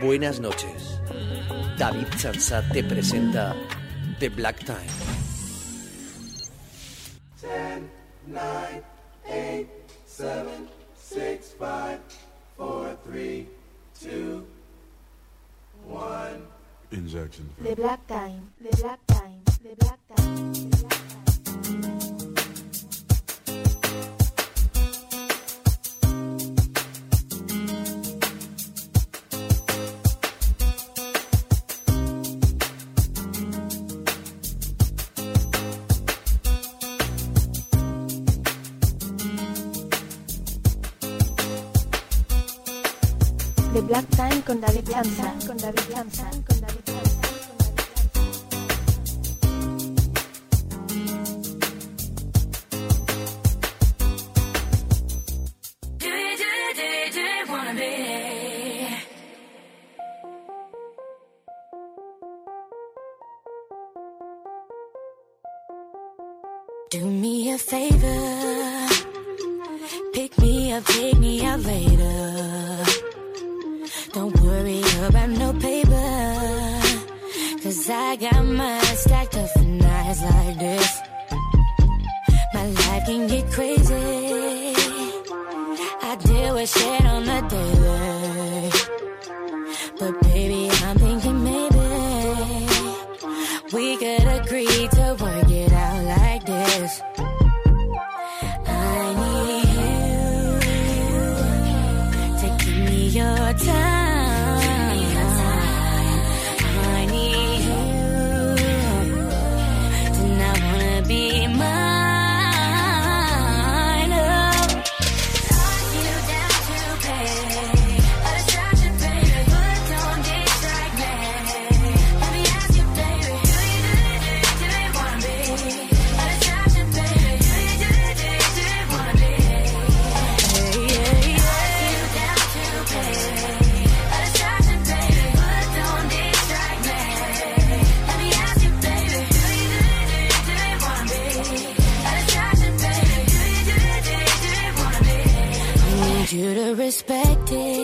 Buenas noches. David Chansat te presenta The Black Time. The Black Time. Can get crazy. I deal with shit on the daily. respected.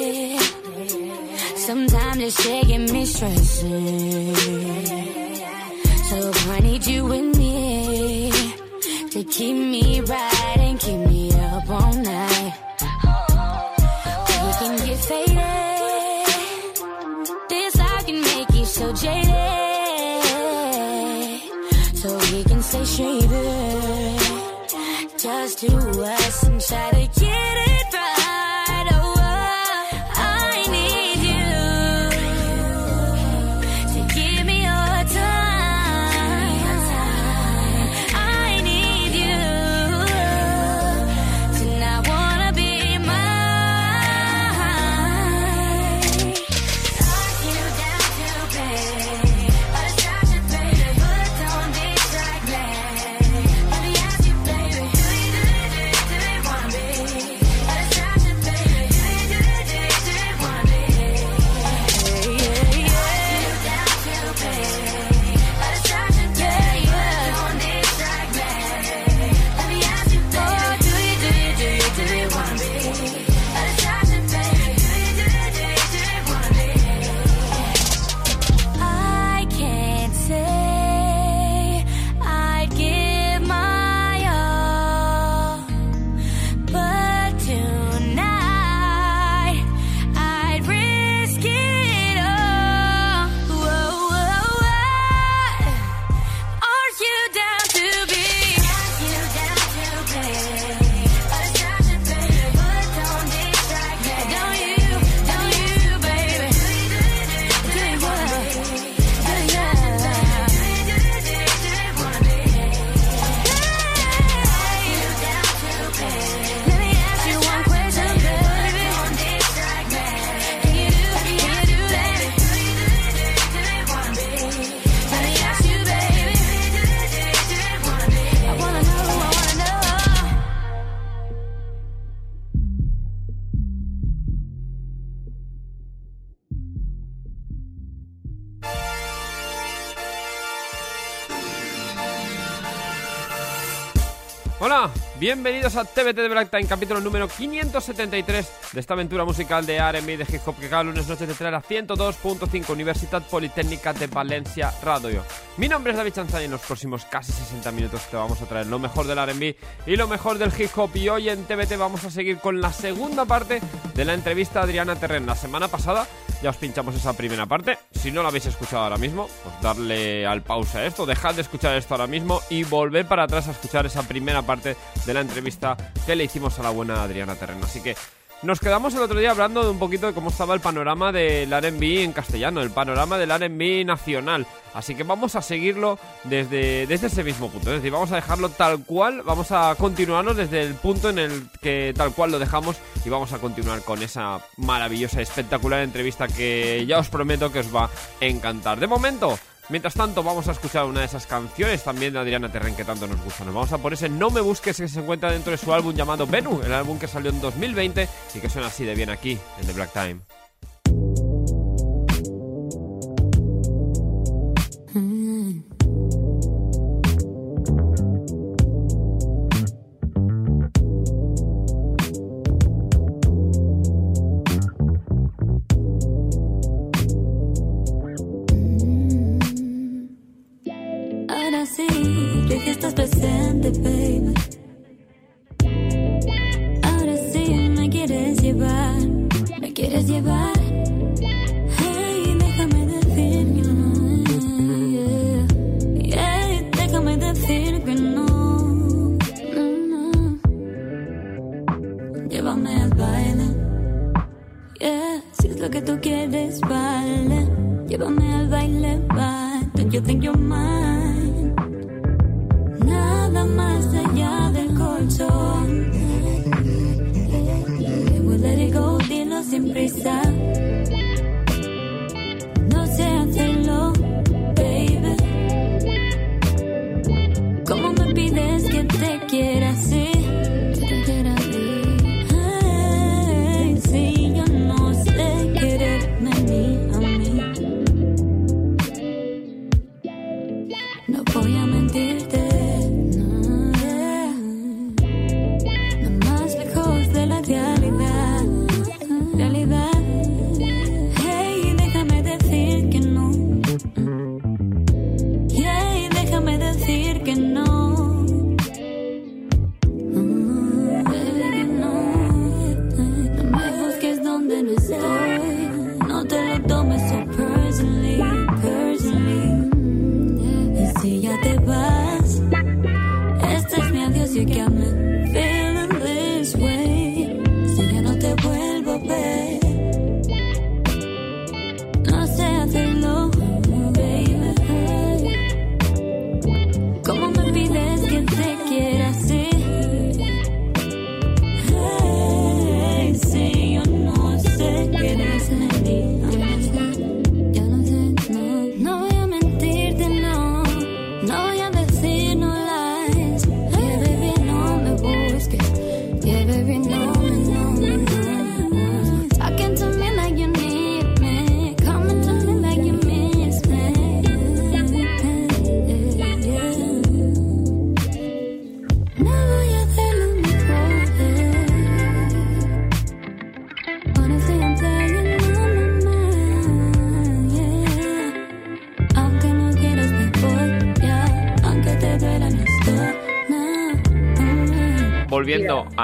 Bienvenidos a TBT de Black Time, capítulo número 573 de esta aventura musical de R&B de hip hop que cada lunes noche te trae a 102.5 Universidad Politécnica de Valencia Radio. Mi nombre es David Chanzani y en los próximos casi 60 minutos te vamos a traer lo mejor del R&B y lo mejor del hip hop y hoy en TBT vamos a seguir con la segunda parte de la entrevista a Adriana Terren. La semana pasada ya os pinchamos esa primera parte. Si no la habéis escuchado ahora mismo, pues darle al pausa a esto, dejad de escuchar esto ahora mismo y volver para atrás a escuchar esa primera parte de la entrevista que le hicimos a la buena Adriana Terreno. Así que nos quedamos el otro día hablando de un poquito de cómo estaba el panorama del R&B en castellano, el panorama del R&B nacional. Así que vamos a seguirlo desde, desde ese mismo punto. Es decir, vamos a dejarlo tal cual, vamos a continuarnos desde el punto en el que tal cual lo dejamos y vamos a continuar con esa maravillosa, espectacular entrevista que ya os prometo que os va a encantar. De momento, Mientras tanto, vamos a escuchar una de esas canciones también de Adriana Terren que tanto nos gusta. Nos vamos a por ese No Me Busques que se encuentra dentro de su álbum llamado Venu, el álbum que salió en 2020 y que suena así de bien aquí, en The Black Time.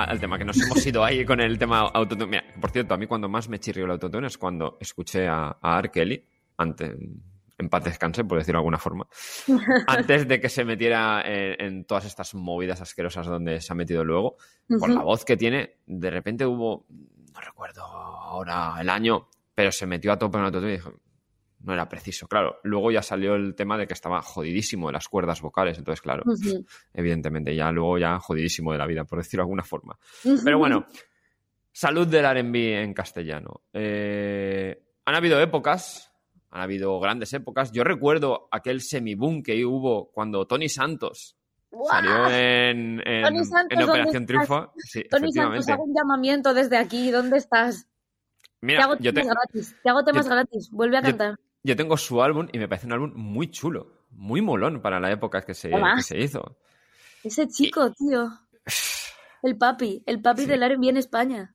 Al tema, que nos hemos ido ahí con el tema autotune. Mira, por cierto, a mí cuando más me chirrió el autotune es cuando escuché a, a R. Kelly, antes, en paz descanse, por decirlo de alguna forma, antes de que se metiera en, en todas estas movidas asquerosas donde se ha metido luego, por la voz que tiene, de repente hubo, no recuerdo ahora el año, pero se metió a tope en el autotune y dije, no era preciso. Claro, luego ya salió el tema de que estaba jodidísimo de las cuerdas vocales, entonces claro, evidentemente ya luego ya jodidísimo de la vida, por decirlo de alguna forma. Pero bueno, salud del R&B en castellano. Eh, han habido épocas, han habido grandes épocas. Yo recuerdo aquel semiboom que hubo cuando Tony Santos salió en, en, Tony Santos, en ¿dónde Operación? Triunfo. Sí, Tony Santos, efectivamente. hago un llamamiento desde aquí. ¿Dónde estás? te Mira, hago te- temas gratis. Te hago temas yo- gratis. Vuelve a cantar. yo tengo su álbum y me parece un álbum muy chulo, muy molón para la época que se, se hizo. Ese chico, tío. El papi, el papi del R&B en España.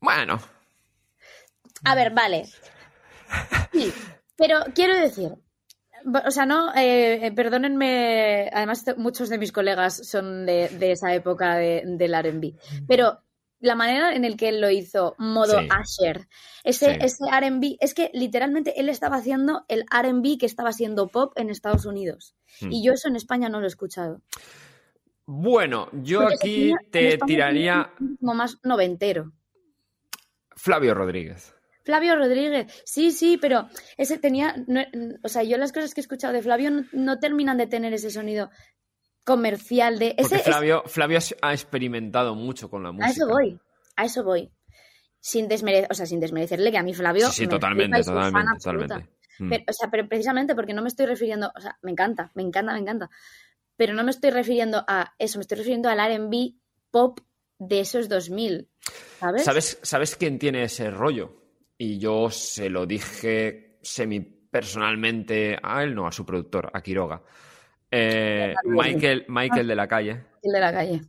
Bueno, A ver, vale. Sí, pero quiero decir, o sea, no, eh, eh, perdónenme, además muchos de mis colegas son de, de esa época de- del R&B, pero la manera en el que él lo hizo, modo Sí. Asher, ese, Sí. ese R&B, es que literalmente él estaba haciendo el R&B que estaba siendo pop en Estados Unidos. Hmm. Y yo eso en España no lo he escuchado. bueno, yo Porque aquí te tiraría ritmo más noventero. Flavio Rodríguez. Flavio Rodríguez, sí, sí, pero ese tenía, no- o sea, yo las cosas que he escuchado de Flavio no, no terminan de tener ese sonido comercial de Porque ese, es- Flavio, Flavio ha experimentado mucho con la música. a eso voy, a eso voy, sin desmerecer, o sea, sin desmerecerle que a mí Flavio Sí, sí, me totalmente, totalmente, totalmente. Mm. Pero, o sea, pero precisamente porque no me estoy refiriendo, o sea, me encanta, me encanta, me encanta, pero no me estoy refiriendo a eso, me estoy refiriendo al R&B pop de esos 2000, ¿sabes? ¿Sabes, ¿Sabes quién tiene ese rollo? Y yo se lo dije semi personalmente a él, no, a su productor, a Quiroga. Eh, Michael, Michael de la calle El de la calle.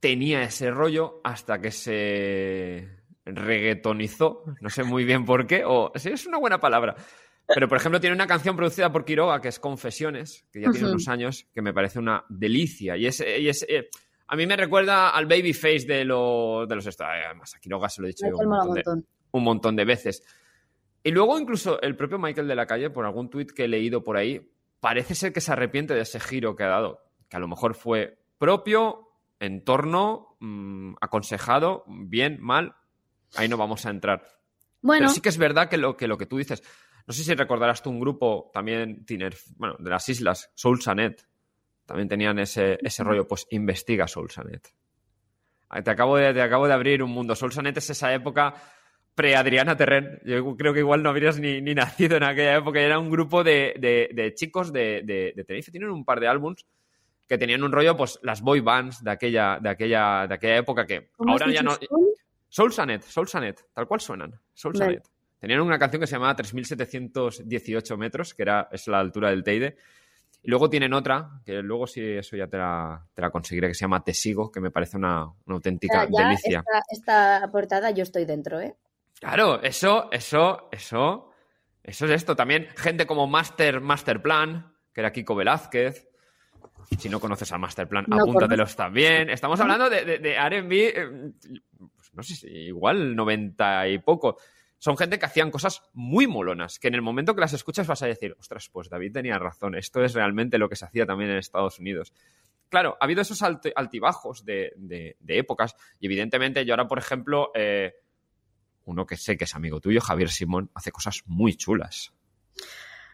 tenía ese rollo hasta que se reggaetonizó, no sé muy bien por qué, o sí, es una buena palabra. Pero, por ejemplo, tiene una canción producida por Quiroga que es Confesiones, que ya tiene unos años, que me parece una delicia. Y es, y es eh, a mí me recuerda al Babyface de los, de los esta- Además, a Quiroga se lo he dicho yo un montón, de, un montón de veces. Y luego, incluso, el propio Michael de la calle, por algún tuit que he leído por ahí, parece ser que se arrepiente de ese giro que ha dado. Que a lo mejor fue propio, entorno, mm, aconsejado, bien, mal. Ahí no vamos a entrar. Bueno, Pero sí que es verdad que lo, que lo que tú dices. No sé si recordarás tú un grupo también tiner, bueno, de las islas, Soul Sanet. También tenían ese, ese rollo, pues investiga Soul Sanet. Te acabo, de, te acabo de abrir un mundo. Soul Sanet es esa época pre-Adriana Terren. Yo creo que igual no habrías ni, ni nacido en aquella época. Era un grupo de, de- de chicos de, de, Tenerife. Tienen un par de álbums que tenían un rollo, pues las boy bands de aquella, de aquella, de aquella época que ¿cómo has ahora ya no. Soul? Soul Sanet, Soul Sanet, tal cual suenan. Soul Vale. Sanet. Tenían una canción que se llamaba 3718 metros, que era, es la altura del Teide. Y luego tienen otra, que luego sí, eso ya te la, te la conseguiré, que se llama Te Sigo, que me parece una, una auténtica Ya, ya delicia. Esta, esta portada yo estoy dentro, ¿eh? Claro, eso, eso, eso, eso es esto. También gente como Master, Master Plan, que era Kiko Velázquez. Si no conoces a Master Plan, No apúntatelos también. Estamos hablando de, de, de R&B, eh, pues no sé si igual 90 y poco. Son gente que hacían cosas muy molonas, que en el momento que las escuchas vas a decir, ostras, pues David tenía razón, esto es realmente lo que se hacía también en Estados Unidos. Claro, ha habido esos alt- altibajos de, de- de épocas y evidentemente yo ahora, por ejemplo, eh, uno que sé que es amigo tuyo, Javier Simón, hace cosas muy chulas.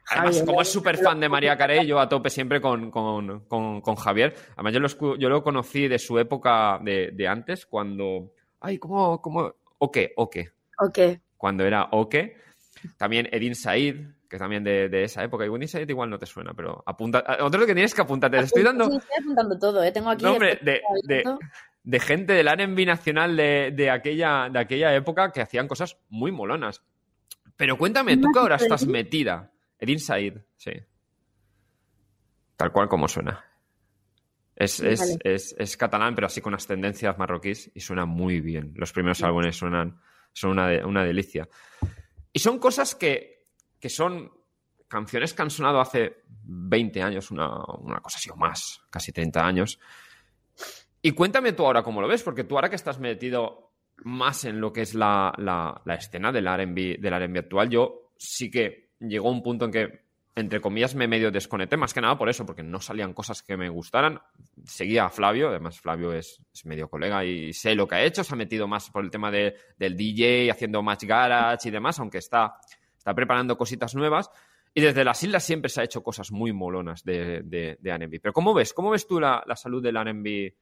Además, Javier, como es súper fan de María Carey, yo a tope siempre con, con- con- con Javier. Además, yo lo, yo lo conocí de su época de, de antes, cuando... Ay, ¿cómo? cómo? Oke, Oke. Ok. Cuando era Oke. También Edin Said, que también de, de esa época. Y Edin Said igual no te suena, pero apunta... Otro que tienes que apuntarte. Te estoy dando... Sí, estoy apuntando todo, ¿eh? Tengo aquí... No, hombre, el- de, de- de gente del R&B nacional de, de aquella, de aquella época que hacían cosas muy molonas. Pero cuéntame, tú que ahora estás metida. Edin Said, sí. Tal cual como suena. Es, es, Vale. es- es catalán, pero así con ascendencias marroquíes y suena muy bien. Los primeros álbumes suenan, son una, de- una delicia. Y son cosas que, que son canciones que han sonado hace 20 años, una, una cosa así o más, casi 30 años. Y cuéntame tú ahora cómo lo ves, porque tú ahora que estás metido más en lo que es la, la- la escena del R&B, del R&B actual, yo sí que llegó un punto en que, entre comillas, me medio desconecté, más que nada por eso, porque no salían cosas que me gustaran. Seguía a Flavio, además Flavio es, es medio colega y sé lo que ha hecho, se ha metido más por el tema de- del DJ, haciendo match garage y demás, aunque está, está preparando cositas nuevas. Y desde las islas siempre se ha hecho cosas muy molonas de, de, de R&B. Pero ¿cómo ves? ¿Cómo ves tú la, la salud del R&B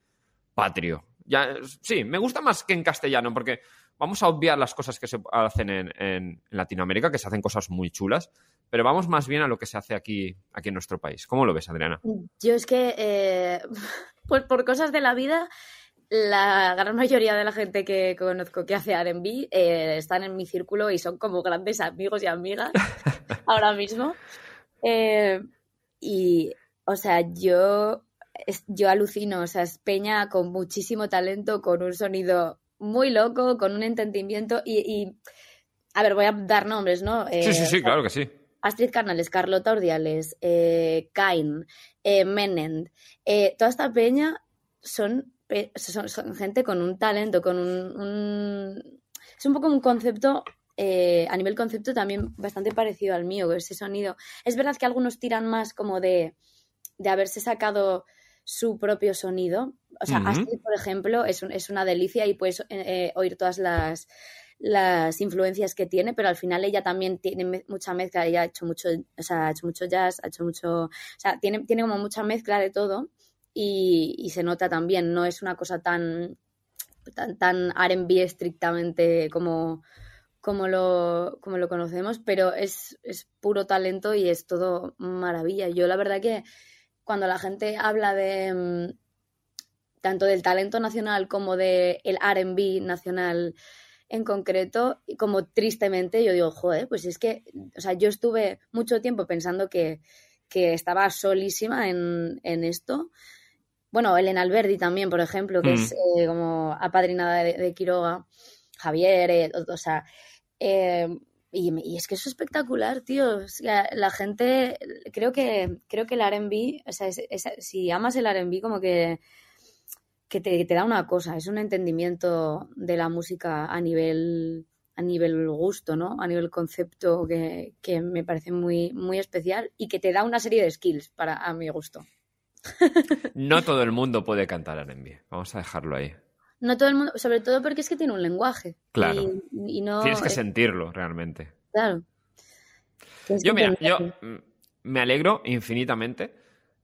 patrio? Ya, sí, me gusta más que en castellano, porque vamos a obviar las cosas que se hacen en, en- Latinoamérica, que se hacen cosas muy chulas, pero vamos más bien a lo que se hace aquí, aquí en nuestro país. ¿Cómo lo ves, Adriana? Yo es que, eh, pues por cosas de la vida, la gran mayoría de la gente que conozco que hace R&B eh, están en mi círculo y son como grandes amigos y amigas ahora mismo. Eh, y, o sea, yo es- yo alucino, o sea, es Peña con muchísimo talento, con un sonido muy loco, con un entendimiento y, y- a ver, voy a dar nombres, ¿no? Sí, Eh, sí, sí, claro que sí. Astrid Carnales, Carlota Ordiales, eh, Kain, eh, Menend, eh, toda esta peña son, son, son gente con un talento, con un, un- Es un poco un concepto, eh, a nivel concepto también bastante parecido al mío, ese sonido. Es verdad que algunos tiran más como de, de haberse sacado su propio sonido. O sea. Astrid, por ejemplo, es, un- es una delicia y puedes eh, eh, oír todas las, las influencias que tiene, pero al final ella también tiene me- mucha mezcla, ella ha hecho mucho, o sea, ha hecho mucho jazz, ha hecho mucho, o sea, tiene, tiene como mucha mezcla de todo y, y se nota también, no es una cosa tan, tan, tan R&B estrictamente como, como, lo, como lo conocemos, pero es, es puro talento y es todo maravilla. Yo la verdad que cuando la gente habla de mm, tanto del talento nacional como del R&B nacional en concreto, como tristemente yo digo, joder, pues es que, o sea, yo estuve mucho tiempo pensando que, que estaba solísima en, en esto. Bueno, Elena Alberdi también, por ejemplo, que Mm. es eh, como apadrinada de, de Quiroga, Javier, eh, o, o sea, eh, y, es que es espectacular, tío. La gente, creo que, creo que el R&B, o sea, si amas el R&B, como que que te, te da una cosa, es un entendimiento de la música a nivel a nivel gusto, ¿no? A nivel concepto que, que me parece muy, muy especial y que te da una serie de skills para a mi gusto. No todo el mundo puede cantar R&B. Vamos a dejarlo ahí. No todo el mundo, sobre todo porque es que tiene un lenguaje. Claro. Y, y no. Tienes que sentirlo realmente. Claro. Tienes Yo, mira, yo me alegro infinitamente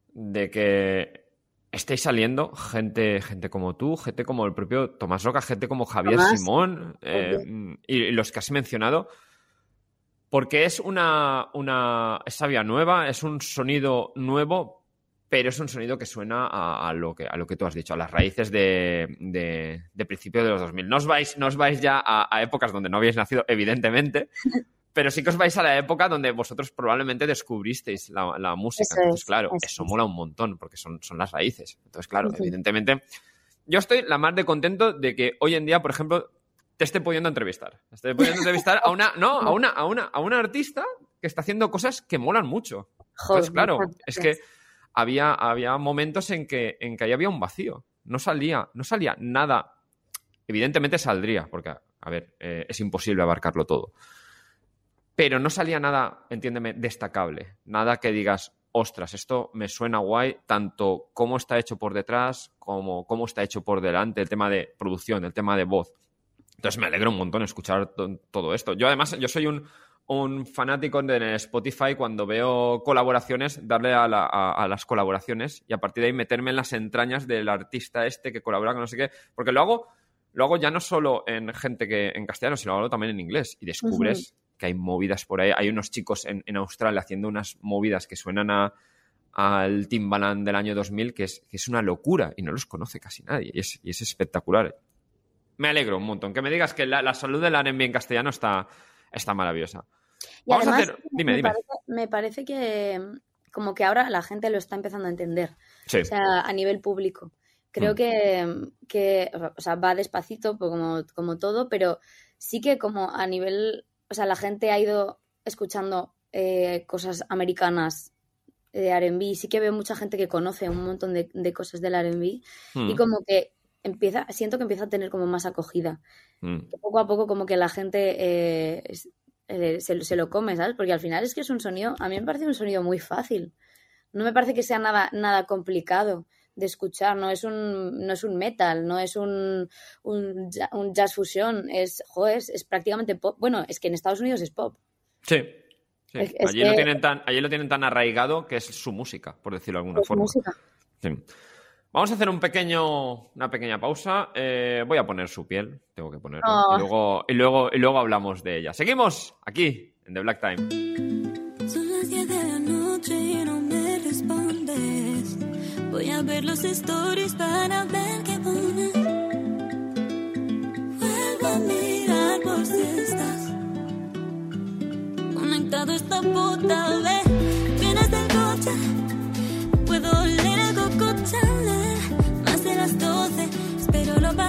de que estéis saliendo gente, gente como tú, gente como el propio Tomás Roca, gente como Javier Tomás, Simón eh, y los que has mencionado, porque es una, una es sabia nueva, es un sonido nuevo, pero es un sonido que suena a, a lo, que, a lo que tú has dicho, a las raíces de, de, de principios de los 2000. No os vais, no os vais ya a, a épocas donde no habéis nacido, evidentemente, pero sí que os vais a la época donde vosotros probablemente descubristeis la, la música. Eso Entonces, es, claro, eso eso es. mola un montón, porque son, son las raíces. Entonces, claro, evidentemente, yo estoy la más de contento de que hoy en día, por ejemplo, te esté pudiendo entrevistar. Te esté pudiendo entrevistar a una, no, a una, a una, a una artista que está haciendo cosas que molan mucho. Joder, Entonces, claro, es que había, había momentos en que, en que ahí había un vacío. No salía, no salía nada. Evidentemente saldría, porque, a ver, eh, es imposible abarcarlo todo. Pero no salía nada, entiéndeme, destacable. Nada que digas, ostras, esto me suena guay, tanto cómo está hecho por detrás, como cómo está hecho por delante, el tema de producción, el tema de voz. Entonces me alegro un montón escuchar to- todo esto. Yo además, yo soy un, un fanático de Spotify cuando veo colaboraciones, darle a, la- a- a las colaboraciones y a partir de ahí meterme en las entrañas del artista este que colabora con no sé qué, porque lo hago, lo hago ya no solo en gente que en castellano, sino lo hago también en inglés y descubres que hay movidas por ahí. Hay unos chicos en, en Australia haciendo unas movidas que suenan a al Timbaland del año 2000 que es, que es una locura y no los conoce casi nadie y es, y es espectacular. Me alegro un montón. Que me digas que la, la salud del R&B en castellano está, está maravillosa. Y Vamos a además, hacer- dime, me, dime. Parece, me parece que mm, como que ahora la gente lo está empezando a entender. Sí. O sea, a nivel público. Creo Mm. que, que, o sea, va despacito, pues, como, como todo, pero sí que como a nivel, o sea, la gente ha ido escuchando eh, cosas americanas de R&B, sí que veo mucha gente que conoce un montón de, de cosas del R&B Mm, y como que empieza, siento que empieza a tener como más acogida. mm. Poco a poco como que la gente eh, eh, se, se lo come, ¿sabes? Porque al final es que es un sonido, a mí me parece un sonido muy fácil. No me parece que sea nada, nada complicado de escuchar, no es un, no es un metal, no es un, un, ja- un jazz fusión, es, es, es prácticamente pop. Bueno, es que en Estados Unidos es pop. Sí. sí. Es- es allí, lo tienen tan, allí lo tienen tan arraigado que es su música, por decirlo de alguna forma. música. Sí. Vamos a hacer un pequeño, una pequeña pausa. Eh, voy a poner su piel, tengo que ponerlo. Oh. Y, luego, y, luego, y luego hablamos de ella. Seguimos aquí, en The Black Time. Son las 10 de la noche y no me respondes. Voy a ver los stories para ver qué pones. Vuelvo a mirar por si estás conectado esta puta vez.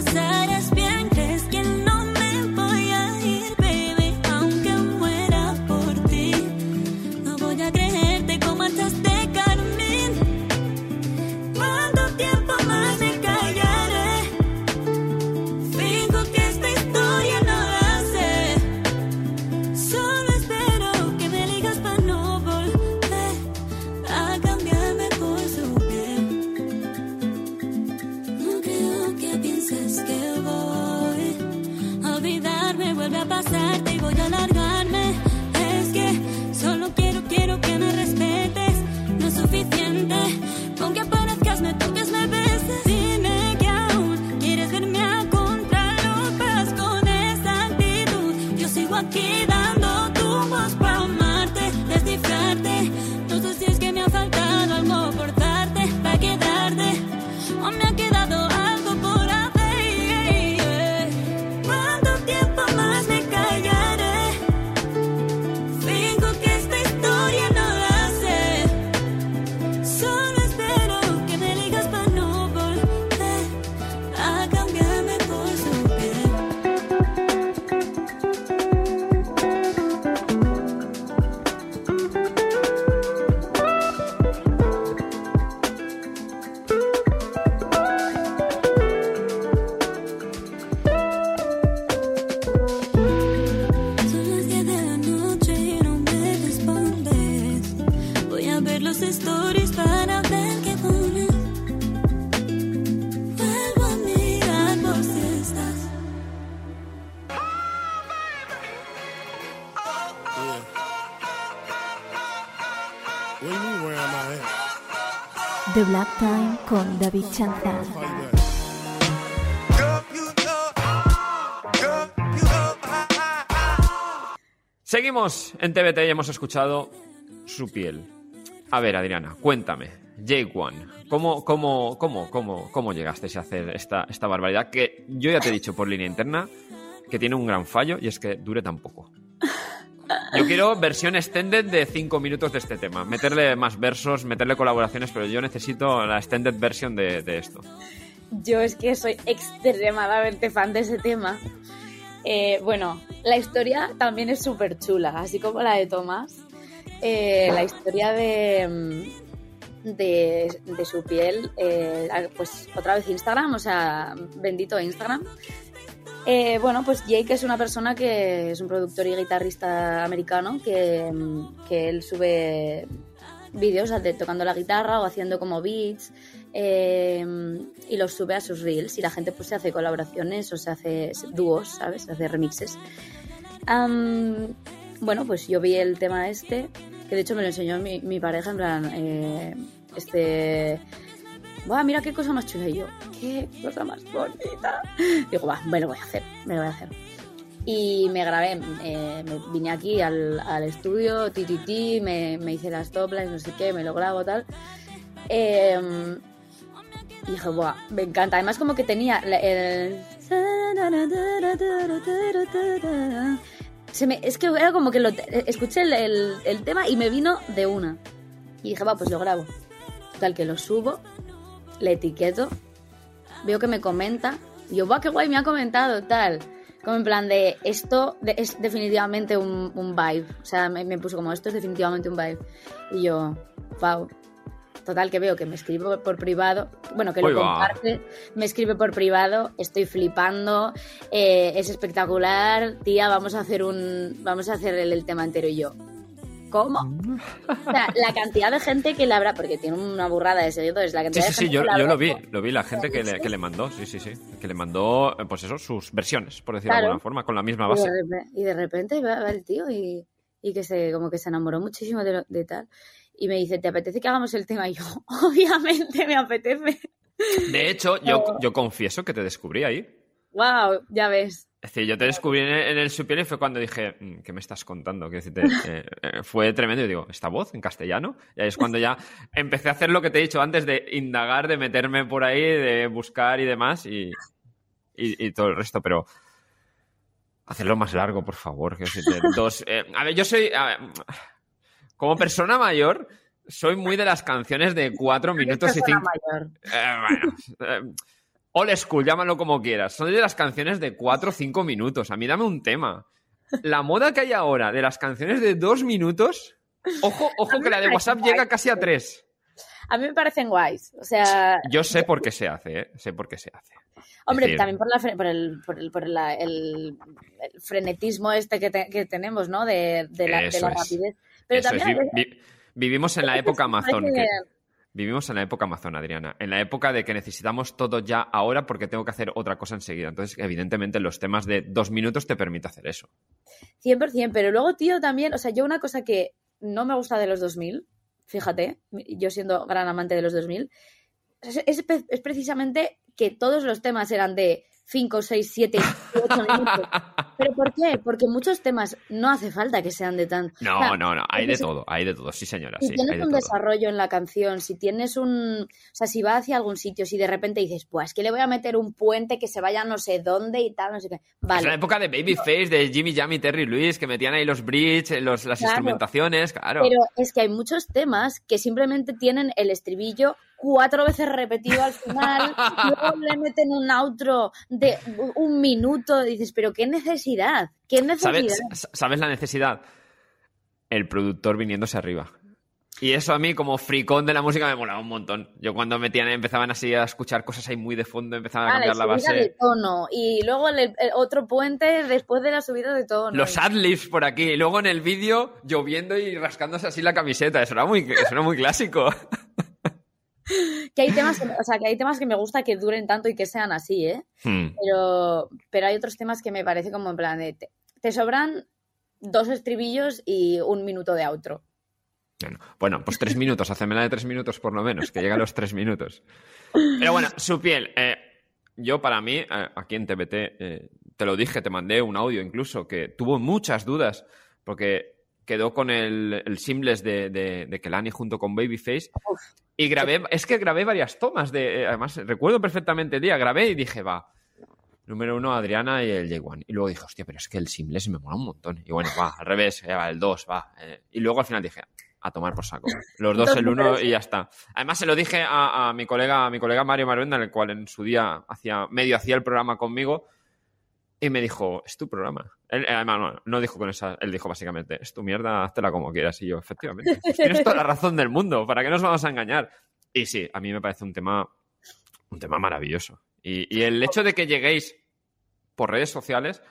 Pasarás bien. Dando tumbos Seguimos en TBT y hemos escuchado su piel. A ver, Adriana, cuéntame. Jake One, ¿cómo, cómo, cómo, cómo, cómo llegaste a hacer esta, esta barbaridad? Que yo ya te he dicho por línea interna que tiene un gran fallo y es que dure tan poco. Yo quiero versión extended de 5 minutos de este tema. Meterle más versos, meterle colaboraciones, pero yo necesito la extended version de, de esto. Yo es que soy extremadamente fan de ese tema. Eh, bueno, la historia también es súper chula, así como la de Tomás. Eh, la historia de, mm, de, de su piel, eh, pues otra vez Instagram, o sea, bendito Instagram. Eh, bueno, pues Jake es una persona que es un productor y guitarrista americano que, mm, que él sube vídeos de- tocando la guitarra o haciendo como beats eh, y los sube a sus reels y la gente pues se hace colaboraciones o se hace dúos, ¿sabes? Se hace remixes. Bueno, pues yo vi el tema este, que de hecho me lo enseñó mi, mi pareja, en plan, eh, este... Buah, mira qué cosa más chula. Y yo, qué cosa más bonita. Digo, va, me lo voy a hacer, me lo voy a hacer. Y me grabé, eh, vine aquí al, al estudio, ti, ti, ti, me, me hice las toplas, no sé qué, me lo grabo, tal. Eh, y dije, buah, me encanta. Además, como que tenía el. Se me, es que era como que lo, escuché el, el- el tema y me vino de una. Y dije, va, pues lo grabo. Tal que lo subo, le etiqueto, veo que me comenta. Y yo, va, qué guay, me ha comentado, tal. Como en plan de, esto de- es definitivamente un, un vibe. O sea, me, me puso como, esto es definitivamente un vibe. Y yo, wow. Total, que veo que me escribe por, privado. Bueno, que lo comparte. Me escribe por privado. Estoy flipando. eh, es espectacular. Tía, vamos a hacer un. Vamos a hacer el, el tema entero y yo. ¿Cómo? O sea, la cantidad de gente que le habrá. Porque tiene una burrada de seguidores. La Sí, cantidad sí, de sí, gente yo, que yo lo vi, lo vi, la gente que le, Sí. que le mandó, sí, sí, sí, que le mandó, eh, pues eso, sus versiones, por decirlo de alguna forma, con la misma base. de, y de repente va, va el tío y, y que se como que se enamoró muchísimo de, lo- de tal. Y me dice, ¿te apetece que hagamos el tema? Y yo, obviamente me apetece. De hecho, yo, yo confieso que te descubrí ahí. wow, ya ves. Es decir, yo te descubrí en el, en el Supiel y fue cuando dije, "Mm, ¿qué me estás contando? Decirte, eh, eh, fue tremendo. Y digo, ¿esta voz en castellano? Y ahí es cuando ya empecé a hacer lo que te he dicho antes de indagar, de meterme por ahí, de buscar y demás y, y, y todo el resto. Pero hacerlo más largo, por favor. Decirte, dos, eh, a ver, yo soy, a ver, como persona mayor, soy muy de las canciones de cuatro minutos y Persona cinco, mayor. bueno, Old School, llámalo como quieras. Son de las canciones de 4 o 5 minutos. A mí dame un tema. La moda que hay ahora de las canciones de 2 minutos. Ojo, ojo que la de WhatsApp llega casi a 3. A mí me parecen guays. O sea, Yo sé por qué se hace, ¿eh? Sé por qué se hace. hombre, decir- también por, la, por, el, por, el, por la- el- el frenetismo este que, te- que tenemos, ¿no? De, de la, de la rapidez. Pero Eso es, también vi- vi- vivimos en la época Amazon. parece- que- vivimos en la época Amazon, Adriana. En la época de que necesitamos todo ya ahora porque tengo que hacer otra cosa enseguida. Entonces, evidentemente, los temas de dos minutos te permite hacer eso. 100%, pero luego, tío, también, o sea, yo una cosa que no me gusta de los 2000, fíjate, yo siendo gran amante de los 2000, es, es es precisamente que todos los temas eran de 5, 6, 7, 8 minutos. ¿Pero por qué? Porque muchos temas no hace falta que sean de tan... o No, sea, no, no. Hay de todo, hay de todo. Sí, señora. Si Sí, tienes hay de un todo. desarrollo en la canción, si tienes un... O sea, si va hacia algún sitio, si de repente dices, pues es que le voy a meter un puente que se vaya no sé dónde y tal, no sé qué. Es la Vale, época de Babyface, de Jimmy Jam y Terry Lewis, que metían ahí los bridge, los, las Claro. instrumentaciones, claro. pero es que hay muchos temas que simplemente tienen el estribillo cuatro veces repetido al final, luego le meten un outro de un minuto, dices, pero qué necesidad, qué necesidad. ¿Sabes, ¿Sabes la necesidad? El productor viniéndose arriba. Y eso a mí, como fricón de la música, me molaba un montón. Yo cuando metían, empezaban así a escuchar cosas ahí muy de fondo, empezaban a Vale, cambiar la de base. tono y luego el, el otro puente después de la subida de tono. Los adlibs por aquí. Y luego en el vídeo, lloviendo y rascándose así la camiseta. Eso era muy, eso era muy clásico. Que hay temas, que, o sea, que hay temas que me gusta que duren tanto y que sean así, ¿eh? Hmm. Pero, pero hay otros temas que me parece como en plan de, te, te sobran dos estribillos y un minuto de outro. Bueno, bueno, pues tres minutos, hacémela de tres minutos por lo menos, que llega a los tres minutos. Pero bueno, su piel. eh, yo para mí, eh, aquí en TBT, eh, te lo dije, te mandé un audio incluso, que tuvo muchas dudas, porque quedó con el, el seamless de, de, de Kelani junto con Babyface. Uf. Y grabé, es que grabé varias tomas de, eh, además recuerdo perfectamente el día, grabé y dije, va, número uno Adriana y el J1. Y luego dije, hostia, pero es que el seamless me mola un montón. Y bueno, va, al revés, eh, va, el 2, va. eh. Y luego al final dije, a tomar por saco. Los dos el uno y ya está. Además se lo dije a, a mi colega, a mi colega Mario Maruenda, el cual en su día hacía, medio hacía el programa conmigo, y me dijo, es tu programa. Él, eh, no dijo con esa, él dijo básicamente, es tu mierda, háztela como quieras. Y yo, efectivamente, pues tienes toda la razón del mundo, ¿para qué nos vamos a engañar? Y sí, a mí me parece un tema, un tema maravilloso. Y, y el hecho de que lleguéis por redes sociales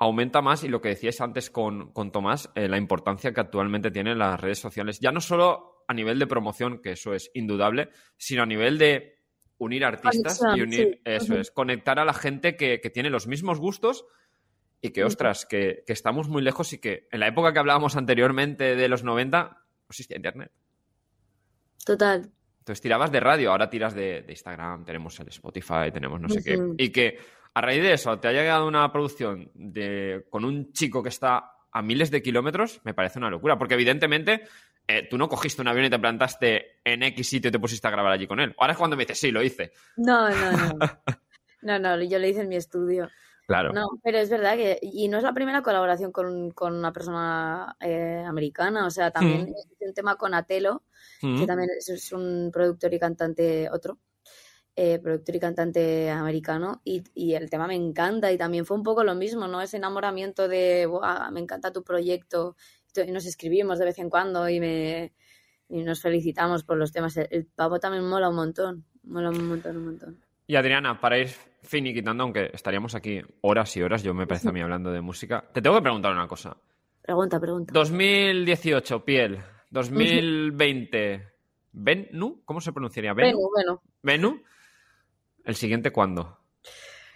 aumenta más, y lo que decíais antes con, con Tomás, eh, la importancia que actualmente tienen las redes sociales, ya no solo a nivel de promoción, que eso es indudable, sino a nivel de unir artistas y unir, sí. eso es, conectar a la gente que, que tiene los mismos gustos y que, ostras, que, que estamos muy lejos y que en la época que hablábamos anteriormente de los 90, no existía internet. Total. Entonces tirabas de radio, ahora tiras de, de Instagram, tenemos el Spotify, tenemos no sé qué. Y que a raíz de eso te haya llegado una producción de, con un chico que está a miles de kilómetros, me parece una locura. Porque evidentemente eh, tú no cogiste un avión y te plantaste en X sitio y te pusiste a grabar allí con él. Ahora es cuando me dices, sí, lo hice. No, no, no. No, no, yo lo hice en mi estudio. Claro. No, pero es verdad que, y no es la primera colaboración con, con una persona eh, americana, o sea, también Mm. hice un tema con Atelo, Mm. que también es, es un productor y cantante, otro, eh, productor y cantante americano, y, y el tema me encanta, y también fue un poco lo mismo, ¿no? Ese enamoramiento de, "Buah, me encanta tu proyecto, nos escribimos de vez en cuando y me y nos felicitamos por los temas. El, pavo también mola un montón, mola un montón, un montón. Y Adriana, para ir finiquitando, aunque estaríamos aquí horas y horas, yo me parece a mí hablando de música, te tengo que preguntar una cosa. Pregunta, pregunta. 2018, piel. 2020, Venu, ¿cómo se pronunciaría? Venu. bueno. Venu. ¿El siguiente cuándo?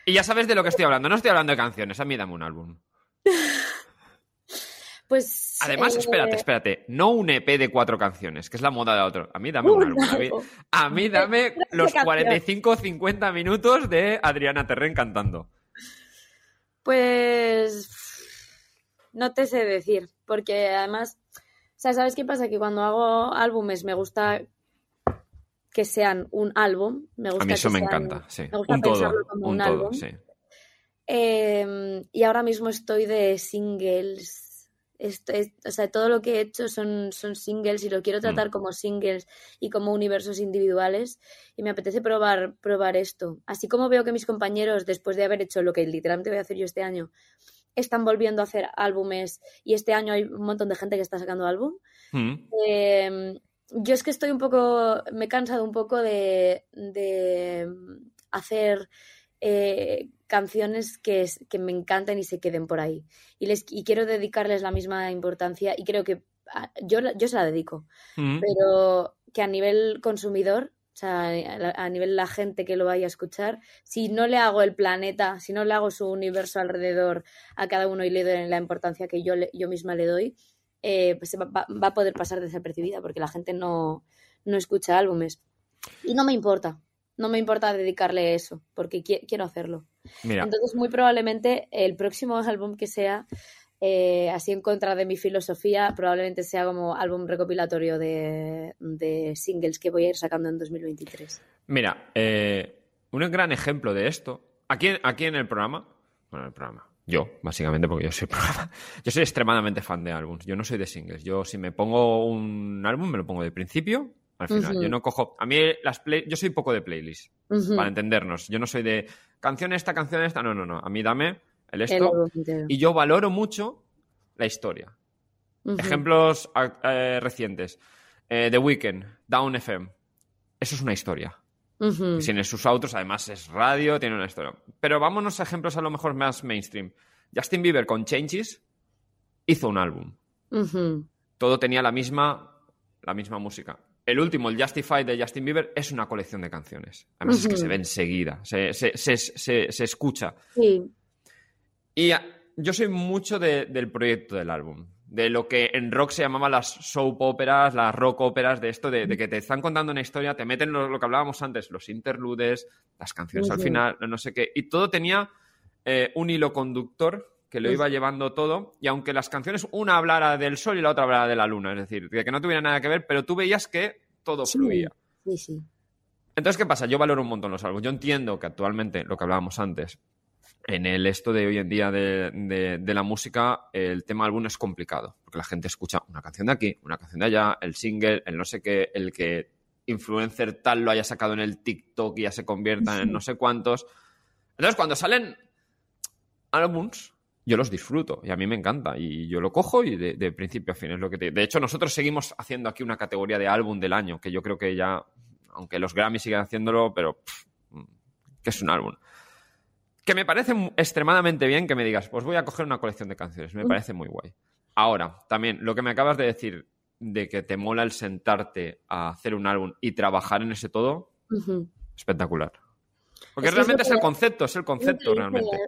Y ya sabes de lo que estoy hablando. No estoy hablando de canciones. A mí dame un álbum. Pues. Además, eh, espérate, espérate. No un EP de cuatro canciones, que es la moda de otro. A mí dame un álbum. A mí, álbum. a mí dame los canción. 45 o 50 minutos de Adriana Terren cantando. Pues. No te sé decir, porque además. O sea, ¿sabes qué pasa? Que cuando hago álbumes me gusta que sean un álbum. Me gusta A mí eso que me sean- encanta, sí. Me gusta Un todo, como un un, todo, álbum. sí. Eh, y ahora mismo estoy de singles. Esto es- o sea, todo lo que he hecho son, son singles y lo quiero tratar como singles y como universos individuales y me apetece probar, probar esto. Así como veo que mis compañeros, después de haber hecho lo que literalmente voy a hacer yo este año, están volviendo a hacer álbumes y este año hay un montón de gente que está sacando álbum. Mm. Eh, yo es que estoy un poco, me he cansado un poco de, de hacer eh, canciones que, que me encantan y se queden por ahí. Y, les, y quiero dedicarles la misma importancia y creo que ah, yo, yo se la dedico, Mm. pero que a nivel consumidor, o sea, a, a nivel la gente que lo vaya a escuchar, si no le hago el planeta, si no le hago su universo alrededor a cada uno y le doy la importancia que yo, yo misma le doy, eh, pues va- va a poder pasar desapercibida porque la gente no, no escucha álbumes. Y no me importa, no me importa dedicarle eso, porque qui- quiero hacerlo. Mira, Entonces, muy probablemente el próximo álbum que sea, eh, así en contra de mi filosofía, probablemente sea como álbum recopilatorio de, de singles que voy a ir sacando en 2023. mira, eh, un gran ejemplo de esto, aquí, aquí en el programa, bueno, en el programa, yo, básicamente, porque yo soy programa, yo soy extremadamente fan de álbums, yo no soy de singles, yo si me pongo un álbum me lo pongo de principio al final, yo no cojo, a mí las play, yo soy poco de playlist, para entendernos, yo no soy de canción esta, canción esta, no, no, no, a mí dame el esto y yo valoro mucho la historia. Ejemplos eh, recientes. Eh, The Weeknd, Down FM. Eso es una historia. Tiene sus autos, además es radio, tiene una historia. Pero vámonos a ejemplos a lo mejor más mainstream. Justin Bieber con Changes hizo un álbum. Todo tenía la misma, la misma música. El último, el Justified de Justin Bieber, es una colección de canciones. Además es que se ve enseguida, se, se- se- se- escucha. Sí. Y a- yo soy mucho de- del proyecto del álbum. De lo que en rock se llamaba las soap óperas, las rock óperas, de esto, de, de que te están contando una historia, te meten lo, lo que hablábamos antes, los interludes, las canciones al final, no sé qué. Y todo tenía eh, un hilo conductor que lo iba llevando todo. Y aunque las canciones, una hablara del sol y la otra hablara de la luna, es decir, de que no tuviera nada que ver, pero tú veías que todo Sí. fluía. Sí, sí. Entonces, ¿qué pasa? Yo valoro un montón los álbumes. Yo entiendo que actualmente, lo que hablábamos antes, en el esto de hoy en día de, de- de la música, el tema álbum es complicado. Porque la gente escucha una canción de aquí, una canción de allá, el single, el no sé qué, el que influencer tal lo haya sacado en el TikTok y ya se convierta en no sé cuántos. Entonces, cuando salen álbums, yo los disfruto y a mí me encanta. Y yo lo cojo y de, de principio a fin es lo que te... De hecho, nosotros seguimos haciendo aquí una categoría de álbum del año, que yo creo que ya, aunque los Grammy siguen haciéndolo, pero pff, que es un álbum. Que me parece extremadamente bien que me digas, pues voy a coger una colección de canciones. Me parece muy guay. Ahora, también, lo que me acabas de decir de que te mola el sentarte a hacer un álbum y trabajar en ese todo, espectacular. Porque Es que es realmente es el concepto, es el concepto dice, realmente.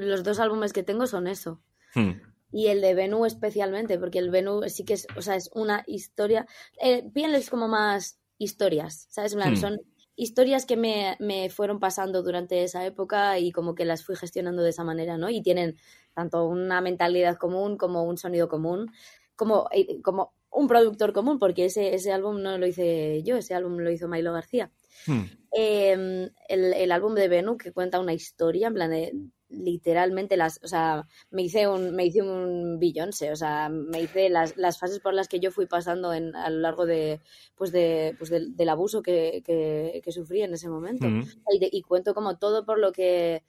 Los dos álbumes que tengo son eso. Hmm. Y el de Venue especialmente, porque el Venue sí que es, o sea, es una historia. Eh, pídanles como más historias, ¿sabes? Hmm. Son historias que me, me fueron pasando durante esa época y como que las fui gestionando de esa manera, ¿no? Y tienen tanto una mentalidad común como un sonido común, como, eh, como un productor común, porque ese, ese álbum no lo hice yo, ese álbum lo hizo Milo García. Hmm. Eh, el, el álbum de Venue que cuenta una historia, en plan de literalmente las, o sea, me hice un, me hice un Beyoncé, o sea, me hice las, las fases por las que yo fui pasando en, a lo largo de, pues de, pues del, del abuso que, que, que sufrí en ese momento. Mm. Y, de- y cuento como todo por lo que,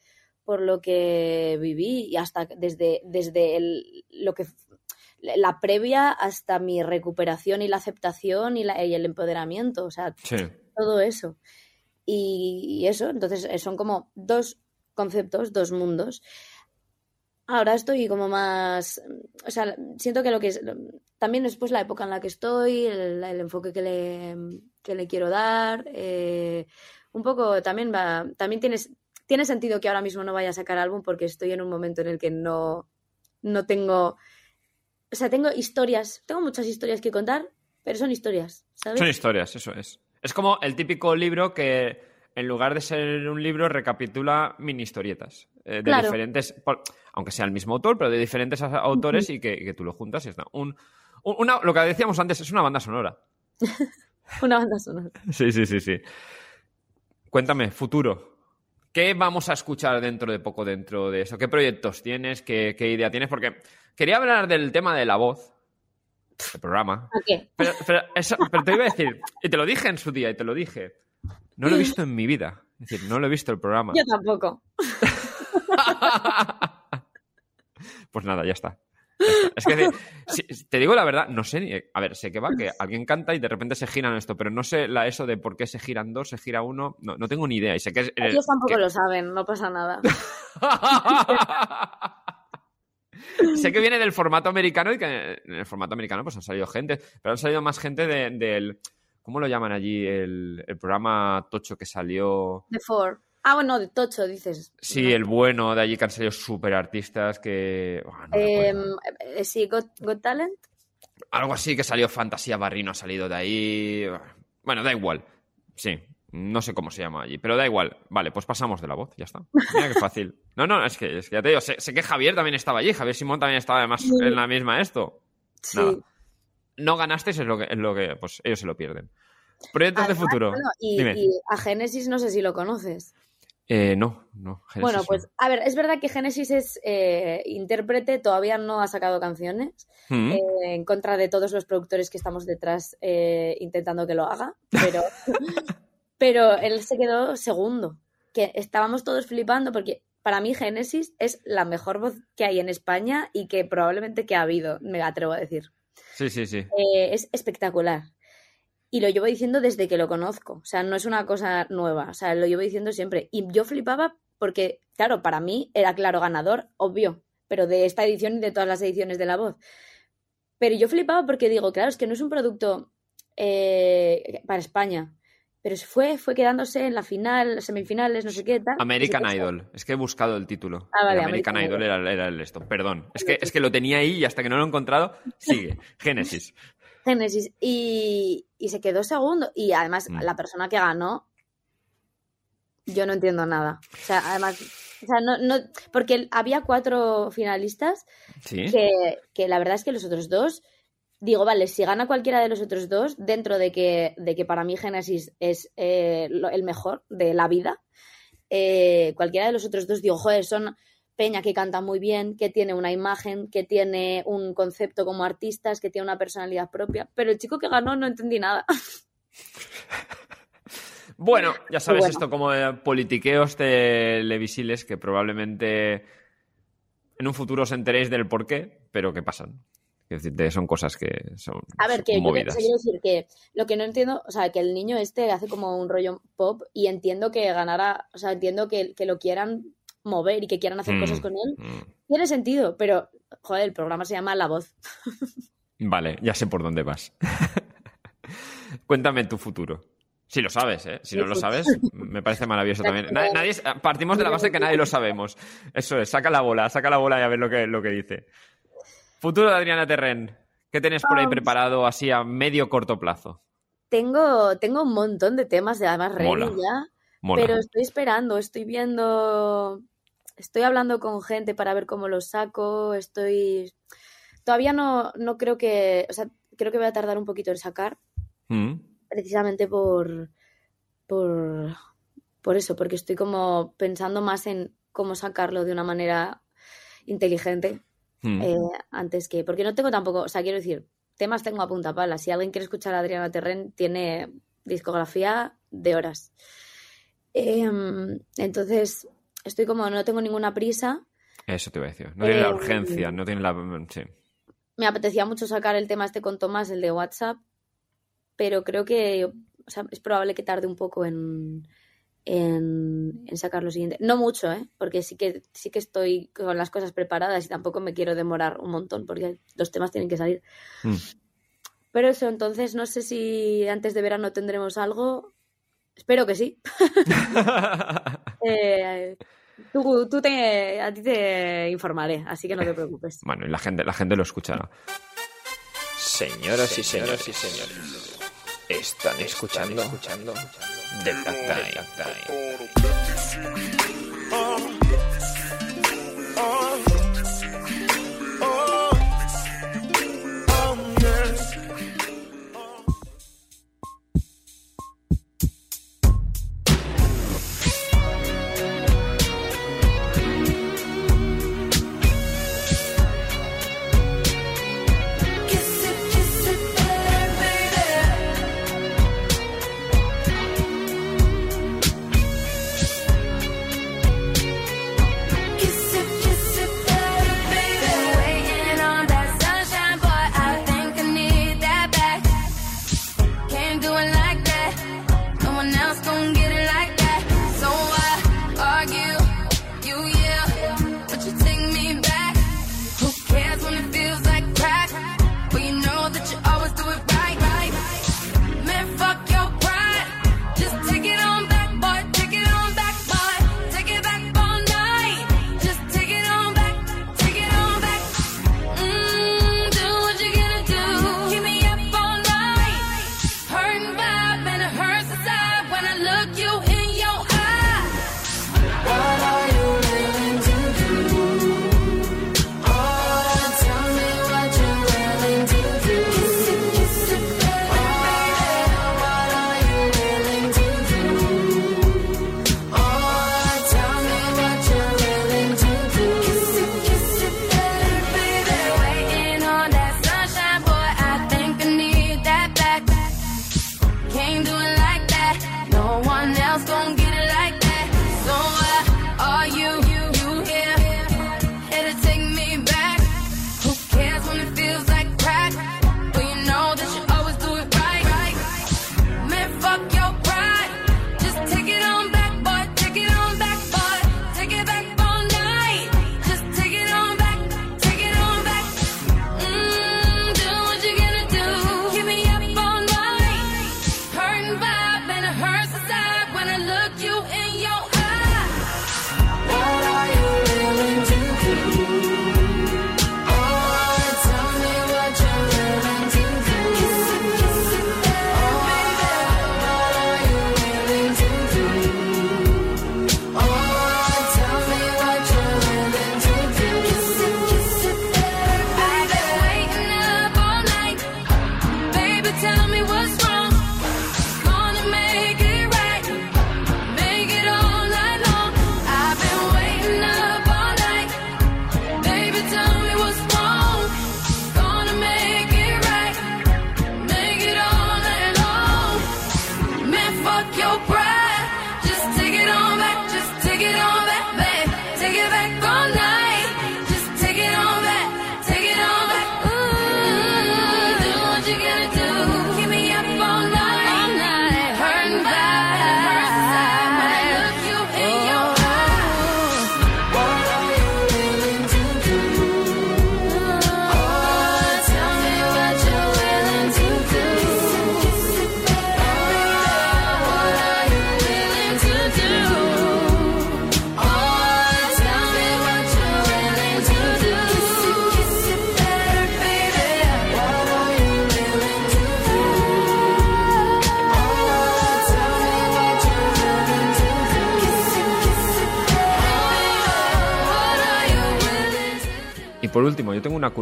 por lo que viví y hasta desde, desde el, lo que la previa hasta mi recuperación y la aceptación y, la, y el empoderamiento, o sea, Sí. Todo eso. Y, eso, entonces eh, son como dos conceptos, dos mundos. Ahora estoy como más, o sea, siento que lo que es, también después la época en la que estoy, el, el enfoque que le, que le quiero dar, eh, un poco también va, también tienes, tiene sentido que ahora mismo no vaya a sacar álbum porque estoy en un momento en el que no, no tengo, o sea, tengo historias, tengo muchas historias que contar, pero son historias, ¿sabes? Son historias, eso es. Es como el típico libro que en lugar de ser un libro recapitula mini historietas eh, de Claro. diferentes, aunque sea el mismo autor, pero de diferentes autores y que, que tú lo juntas y está. Un, un- una, lo que decíamos antes es una banda sonora. Una banda sonora. Sí, sí, sí, sí. Cuéntame, futuro. ¿Qué vamos a escuchar dentro de poco dentro de eso? ¿Qué proyectos tienes? ¿Qué, qué idea tienes? Porque Quería hablar del tema de la voz, el programa. ¿A qué? Pero, pero eso- pero te iba a decir, y te lo dije en su día, y te lo dije. No lo he visto en mi vida. Es decir, no lo he visto el programa. Yo tampoco. Pues nada, ya está. Ya está. Es que te, si- te digo la verdad, no sé ni. A ver, sé que va, que alguien canta y de repente se giran esto, pero no sé la eso de por qué se giran dos, se gira uno. No, no tengo ni idea. Y sé que es. Ellos tampoco que- lo saben, no pasa nada. sé que viene del formato americano y que en el formato americano pues han salido gente, pero han salido más gente de- del. ¿Cómo lo llaman allí? El, el programa Tocho que salió. De Four. Ah, bueno, de Tocho, dices. Sí, No. el bueno de allí que han salido súper artistas que. No Eh, eh, sí, Got, Got Talent. Algo así que salió Fantasía Barrino, ha salido de ahí. Bueno, da igual. Sí, no sé cómo se llama allí, pero da igual. Vale, pues pasamos de la voz, ya está. Mira qué fácil. No, no, es que, es que ya te digo, sé, sé que Javier también estaba allí, Javier Simón también estaba además Sí. en la misma esto. Sí. Nada. No ganasteis, es lo que, es lo que pues ellos se lo pierden. Proyectos de futuro. bueno, y, Dime. y a Génesis no sé si lo conoces. Eh, no, no. Bueno, no. pues a ver, es verdad que Génesis es eh, intérprete, todavía no ha sacado canciones, Mm. eh, en contra de todos los productores que estamos detrás intentando que lo haga, pero, pero él se quedó segundo, que estábamos todos flipando porque para mí Génesis es la mejor voz que hay en España y que probablemente que ha habido, me atrevo a decir. Sí, sí, sí. Eh, es espectacular. Y lo llevo diciendo desde que lo conozco. O sea, no es una cosa nueva. O sea, lo llevo diciendo siempre. Y yo flipaba porque, claro, para mí era claro ganador, obvio. Pero de esta edición y de todas las ediciones de La Voz. Pero yo flipaba porque digo, claro, es que no es un producto eh, para España. Pero fue, fue quedándose en la final, semifinales, no sé qué tal. American. Idol. Es que he buscado el título. Ah, vale, American, American Idol era, era el esto. Perdón. Es que, es que lo tenía ahí y hasta que no lo he encontrado, sigue. Génesis. Génesis. Y, y se quedó segundo. Y además, Mm. la persona que ganó, yo no entiendo nada. O sea, además, o sea, no, no, porque había cuatro finalistas Sí. que, que la verdad es que los otros dos, digo, vale, si gana cualquiera de los otros dos, dentro de que, de que para mí Génesis es eh, lo- el mejor de la vida, eh, cualquiera de los otros dos, digo, joder, son Peña que canta muy bien, que tiene una imagen, que tiene un concepto como artistas, que tiene una personalidad propia, pero el chico que ganó no entendí nada. Bueno, ya sabes Bueno. esto como de politiqueos televisiles que probablemente en un futuro os enteréis del por qué, pero que pasan. Es decir, son cosas que son A ver, que movidas. quiero decir que lo que no entiendo, o sea, que el niño este hace como un rollo pop y entiendo que ganará, o sea, entiendo que, que lo quieran mover y que quieran hacer Mm, cosas con él. mm. Tiene sentido, pero, joder, el programa se llama La Voz. Vale, ya sé por dónde vas. Cuéntame tu futuro. Si lo sabes, ¿eh? Si no lo sabes, me parece maravilloso también. Na- nadie, partimos de la base que nadie lo sabemos. Eso es, saca la bola, saca la bola y a ver lo que, lo que dice. Futuro de Adriana Terren. ¿Qué tenés por ahí Um, preparado así a medio corto plazo? Tengo, tengo un montón de temas de además Mola. ya, Mola. pero estoy esperando, estoy viendo, estoy hablando con gente para ver cómo los saco, estoy... Todavía no, no creo que, o sea, creo que voy a tardar un poquito en sacar, Mm. precisamente por, por, por eso, porque estoy como pensando más en cómo sacarlo de una manera inteligente Mm. eh, antes que, porque no tengo tampoco, o sea, quiero decir, temas tengo a punta pala. Si alguien quiere escuchar a Adriana Terren, tiene discografía de horas. Em, entonces, estoy como, no tengo ninguna prisa. Eso te iba a decir. No tiene la Eh, urgencia, no tiene la... Sí. Me apetecía mucho sacar el tema este con Tomás, el de WhatsApp, pero creo que o sea, es probable que tarde un poco en, en, en sacar lo siguiente. No mucho, ¿eh? porque sí que, sí que estoy con las cosas preparadas y tampoco me quiero demorar un montón porque los temas tienen que salir. Mm. Pero eso, entonces no sé si antes de verano tendremos algo. Espero que sí. Eh, tú, tú te, a ti te informaré, así que no te preocupes. bueno, y la gente, la gente lo escuchará. Señoras y señores, y señores, están escuchando, escuchando で、やったんや、やった。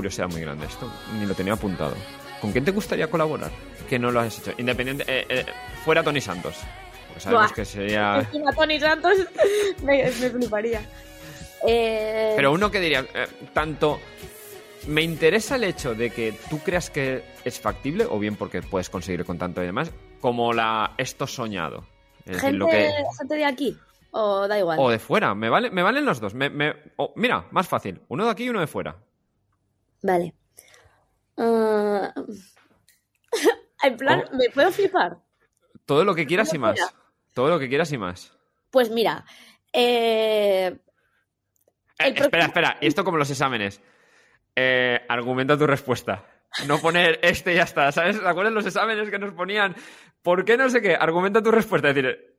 Curiosidad muy grande, esto ni lo tenía apuntado. ¿Con quién te gustaría colaborar? Que no lo has hecho. Independiente, eh, eh, fuera Tony Santos. Porque sabemos Buah. que sería. Encima Tony Santos me, me fliparía. Eh, Pero uno que diría, eh, tanto me interesa el hecho de que tú creas que es factible, o bien porque puedes conseguir con tanto y demás, como la esto soñado. Es decir, gente, lo que, gente de aquí. O da igual. o de fuera, me, vale, me valen los dos. Me, me- o- mira, más fácil, uno de aquí y uno de fuera. Vale. Ah, en plan, Oh. ¿me puedo flipar? Todo lo que quieras y más. Todo lo que quieras y más. Pues mira, eh, Eh, espera, próximo- espera, y esto como los exámenes. Eh, argumenta tu respuesta. No poner este y ya está, ¿sabes? ¿Te acuerdas los exámenes que nos ponían? ¿Por qué no sé qué? Argumenta tu respuesta. Es decir,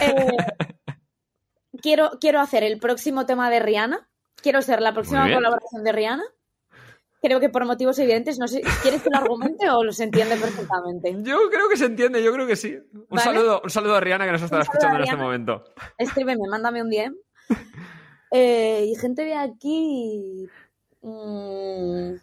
eh, quiero, quiero hacer el próximo tema de Rihanna. Quiero ser la próxima colaboración de Rihanna. Creo que por motivos evidentes, no sé, ¿quieres que lo argumente o se entiende perfectamente? yo creo que se entiende, yo creo que sí. Un, ¿Vale? saludo, un saludo a Rihanna que nos estará escuchando en este momento. Escríbeme, mándame un DM. Eh, y gente de aquí. mm,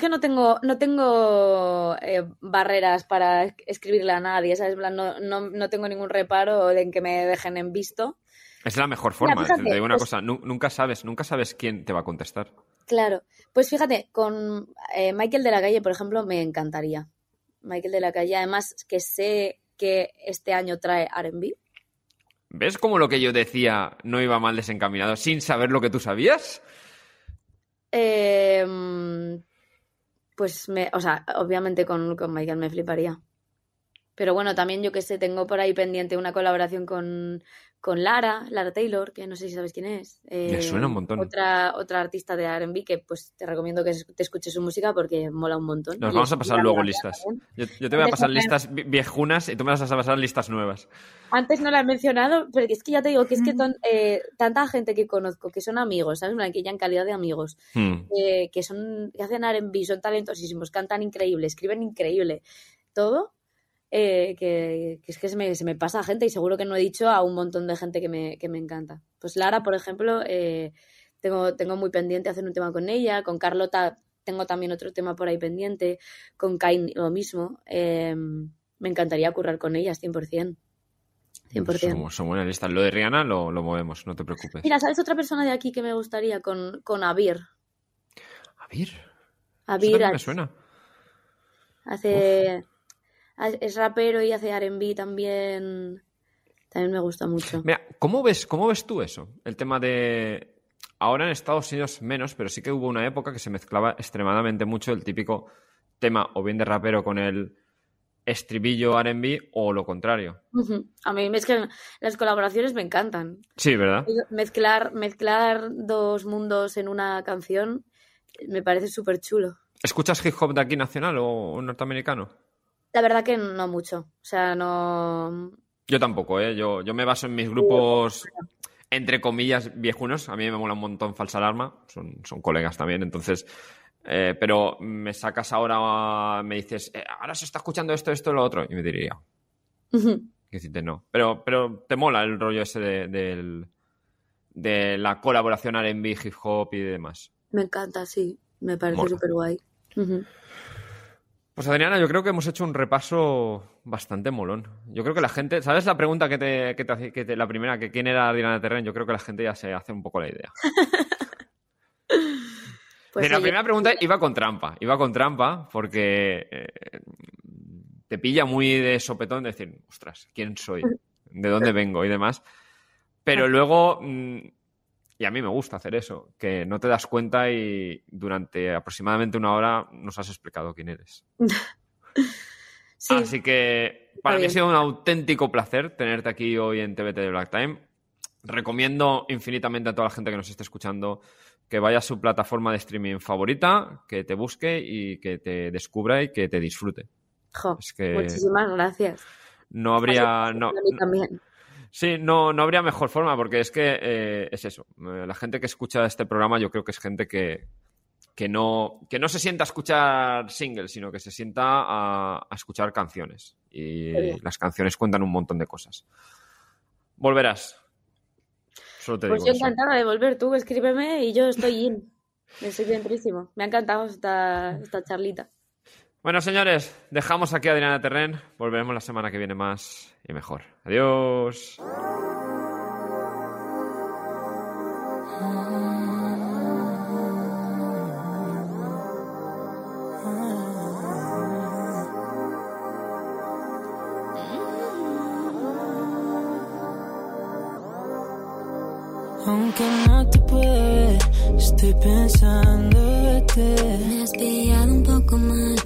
que no tengo, no tengo eh, barreras para es- escribirle a nadie, ¿sabes? No, no, no tengo ningún reparo en que me dejen en visto. Es la mejor forma. fíjate, te digo una pues- cosa, nu- nunca sabes, nunca sabes quién te va a contestar. Claro. Pues fíjate, con eh, Michael de la Calle, por ejemplo, me encantaría. Michael de la Calle, además que sé que este año trae RB. ¿Ves cómo lo que yo decía no iba mal desencaminado sin saber lo que tú sabías? Eh, pues me, o sea, obviamente con, con Michael me fliparía. Pero bueno, también yo que sé, tengo por ahí pendiente una colaboración con, con Lara, Lara Taylor, que no sé si sabes quién es. Eh, Me suena un montón. Otra, otra artista de R&B que pues te recomiendo que te escuches su música porque mola un montón. Nos Y vamos a pasar luego listas. Yo, yo te voy a pasar listas vi- viejunas y tú me vas a pasar listas nuevas. Antes no la he mencionado, pero es que ya te digo que es Mm. que ton- eh, tanta gente que conozco, que son amigos, ¿sabes? Que ya en calidad de amigos, Hmm. eh, que son que hacen R&B, son talentosísimos, cantan increíble, escriben increíble, todo, eh, que, que es que se me, se me pasa gente y seguro que no he dicho a un montón de gente que me, que me encanta. Pues Lara, por ejemplo, eh, tengo, tengo muy pendiente hacer un tema con ella, con Carlota tengo también otro tema por ahí pendiente, con Kain lo mismo. eh, me encantaría currar con ellas, 100%. 100%. Son, son buenas listas. Lo de Rihanna lo, lo movemos, no te preocupes. Mira, ¿sabes otra persona de aquí que me gustaría? Con, con Abir. A ver, eso me suena. hace, es rapero y hace R&B también. También me gusta mucho. Mira, ¿cómo ves, ¿cómo ves tú eso? El tema de... Ahora en Estados Unidos menos, pero sí que hubo una época que se mezclaba extremadamente mucho el típico tema o bien de rapero con el estribillo R&B o lo contrario. A mí es que las colaboraciones me encantan. Sí, ¿verdad? Mezclar, mezclar dos mundos en una canción me parece súper chulo. ¿Escuchas hip hop de aquí nacional o norteamericano? La verdad que no mucho. O sea, no. Yo tampoco, ¿eh? Yo, yo me baso en mis grupos, entre comillas, viejunos. A mí me mola un montón Falsa Alarma. Son, son colegas también, entonces... eh, pero me sacas ahora, me dices, eh, ahora se está escuchando esto, esto, lo otro. Y me diría, Ujú. que decirte no. Pero, pero te mola el rollo ese de, del- de la colaboración R&B, hip hop y demás. Me encanta, sí. Me parece súper guay. Pues Adriana, yo creo que hemos hecho un repaso bastante molón. Yo creo que la gente, ¿sabes la pregunta que te, que te hace- que te- la primera, que quién era Adriana Terren? Yo creo que la gente ya se hace un poco la idea. Pues De la primera pregunta iba con trampa, iba con trampa porque eh, te pilla muy de sopetón decir, ostras, ¿quién soy? ¿De dónde vengo? Y demás. Pero luego, mm, y a mí me gusta hacer eso, que no te das cuenta y durante aproximadamente una hora nos has explicado quién eres. sí. Así que para mí ha sido un auténtico placer tenerte aquí hoy en TBT de Black Time. Recomiendo infinitamente a toda la gente que nos esté escuchando que vaya a su plataforma de streaming favorita, que te busque y que te descubra y que te disfrute. Jo, es que- Muchísimas gracias. No habría. No, A mí también. Sí, no, no habría mejor forma, porque es que eh, es eso. Eh, La gente que escucha este programa, yo creo que es gente que, que, no, que no se sienta a escuchar singles, sino que se sienta a, a escuchar canciones. Y las canciones cuentan un montón de cosas. Volverás. Solo te Pues digo yo eso. encantada de volver. Tú escríbeme y yo estoy in. Estoy dentrísimo. Me ha encantado esta, esta charlita. Bueno, señores, dejamos aquí a Adriana Terren. Volveremos la semana que viene más y mejor. Adiós. Aunque no te pueda ver, estoy pensando verte. Me has pillado un poco mal,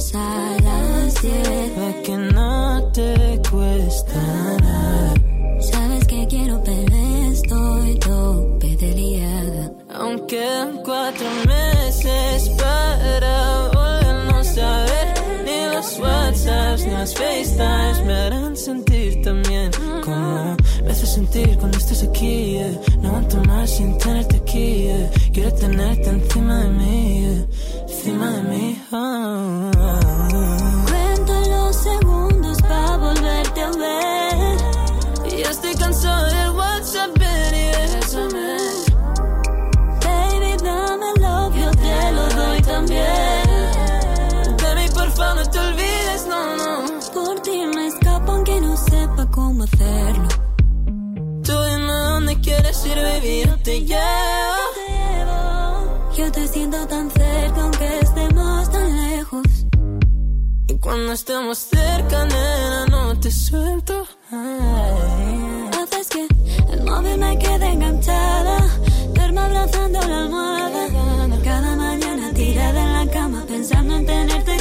hablamos a las 10. Ve que no te cuesta nada. Sabes que quiero, pero estoy tope de liada. Aunque cuatro meses para volvernos a ver. Ni los WhatsApps ni los FaceTimes me harán sentir tan bien como me hace sentir cuando estás aquí. yeah. No aguanto más sin tenerte aquí. yeah. Quiero tenerte encima de mí, yeah. encima de mí. oh. Te llevo. Yo te siento tan cerca aunque estemos tan lejos. Y cuando estamos cerca, nena, no te suelto. Ay. Haces que el móvil me quede enganchada. Duermo abrazando la almohada. Cada mañana tirada en la cama pensando en tenerte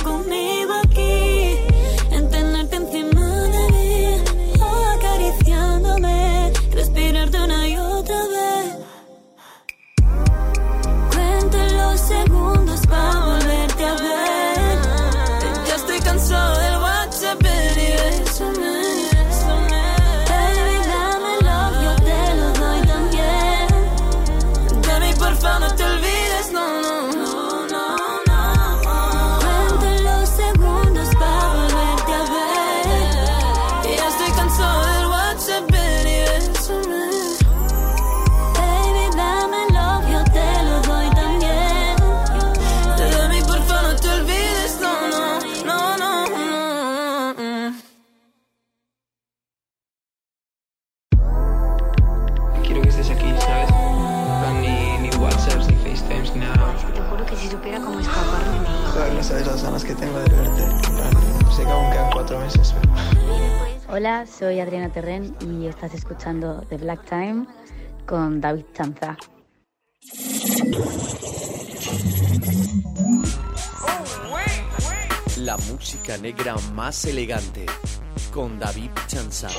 Hola, soy Adriana Terren y estás escuchando The Black Time con David Chanza. La música negra más elegante con David Chanzal.